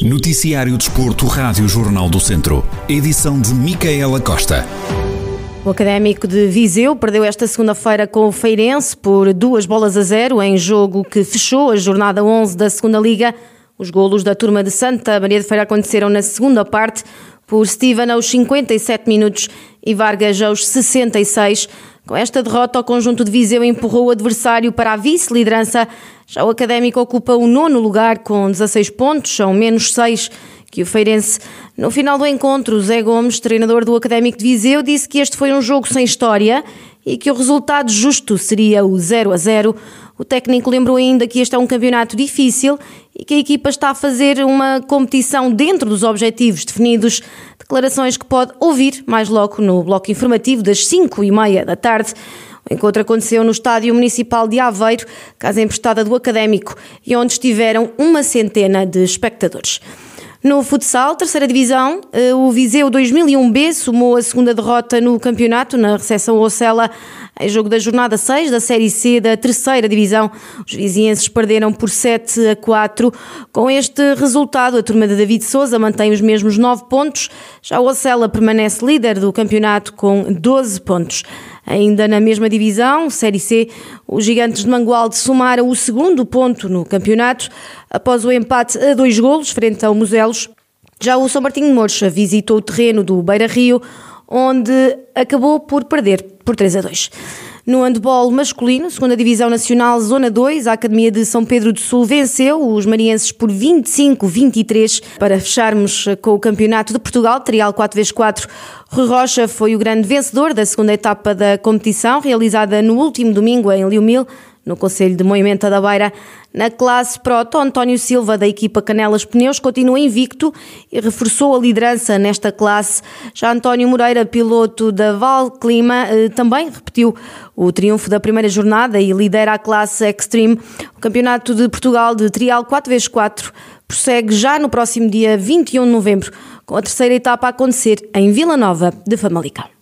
Noticiário Desporto, Rádio Jornal do Centro. Edição de Micaela Costa. O Académico de Viseu perdeu esta segunda-feira com o Feirense por duas bolas a zero em jogo que fechou a jornada 11 da segunda Liga. Os golos da turma de Santa Maria de Feira aconteceram na segunda parte por Steven aos 57 minutos e Vargas aos 66. Com esta derrota, o conjunto de Viseu empurrou o adversário para a vice-liderança. Já o Académico ocupa o nono lugar com 16 pontos, são menos 6 que o Feirense. No final do encontro, Zé Gomes, treinador do Académico de Viseu, disse que este foi um jogo sem história e que o resultado justo seria o 0 a 0. O técnico lembrou ainda que este é um campeonato difícil e que a equipa está a fazer uma competição dentro dos objetivos definidos. Declarações que pode ouvir mais logo no bloco informativo das 5 e meia da tarde. O encontro aconteceu no Estádio Municipal de Aveiro, casa emprestada do Académico, e onde estiveram uma centena de espectadores. No futsal, terceira divisão, eh, o Viseu 2001B sumou a segunda derrota no campeonato na recepção Ocela em jogo da jornada 6 da Série C da terceira divisão. Os vizienses perderam por 7 a 4. Com este resultado, a turma de David Souza mantém os mesmos 9 pontos. Já o Ocela permanece líder do campeonato com 12 pontos. Ainda na mesma divisão, Série C, os gigantes de Mangualde somaram o segundo ponto no campeonato após o empate a dois golos frente ao Muselos. Já o São Martinho de Mouros visitou o terreno do Beira Rio, onde acabou por perder por 3 a 2. No handball masculino, segunda Divisão Nacional, Zona 2, a Academia de São Pedro do Sul venceu os marienses por 25-23 para fecharmos com o Campeonato de Portugal, trial 4x4. Rui Rocha foi o grande vencedor da segunda etapa da competição, realizada no último domingo em Liumil, no Conselho de Moimenta da Beira. Na classe Proto, António Silva, da equipa Canelas Pneus, continua invicto e reforçou a liderança nesta classe. Já António Moreira, piloto da Val Clima, eh, também repetiu o triunfo da primeira jornada e lidera a classe Extreme. O Campeonato de Portugal de Trial 4x4 prossegue já no próximo dia 21 de novembro, com a terceira etapa a acontecer em Vila Nova de Famalicão.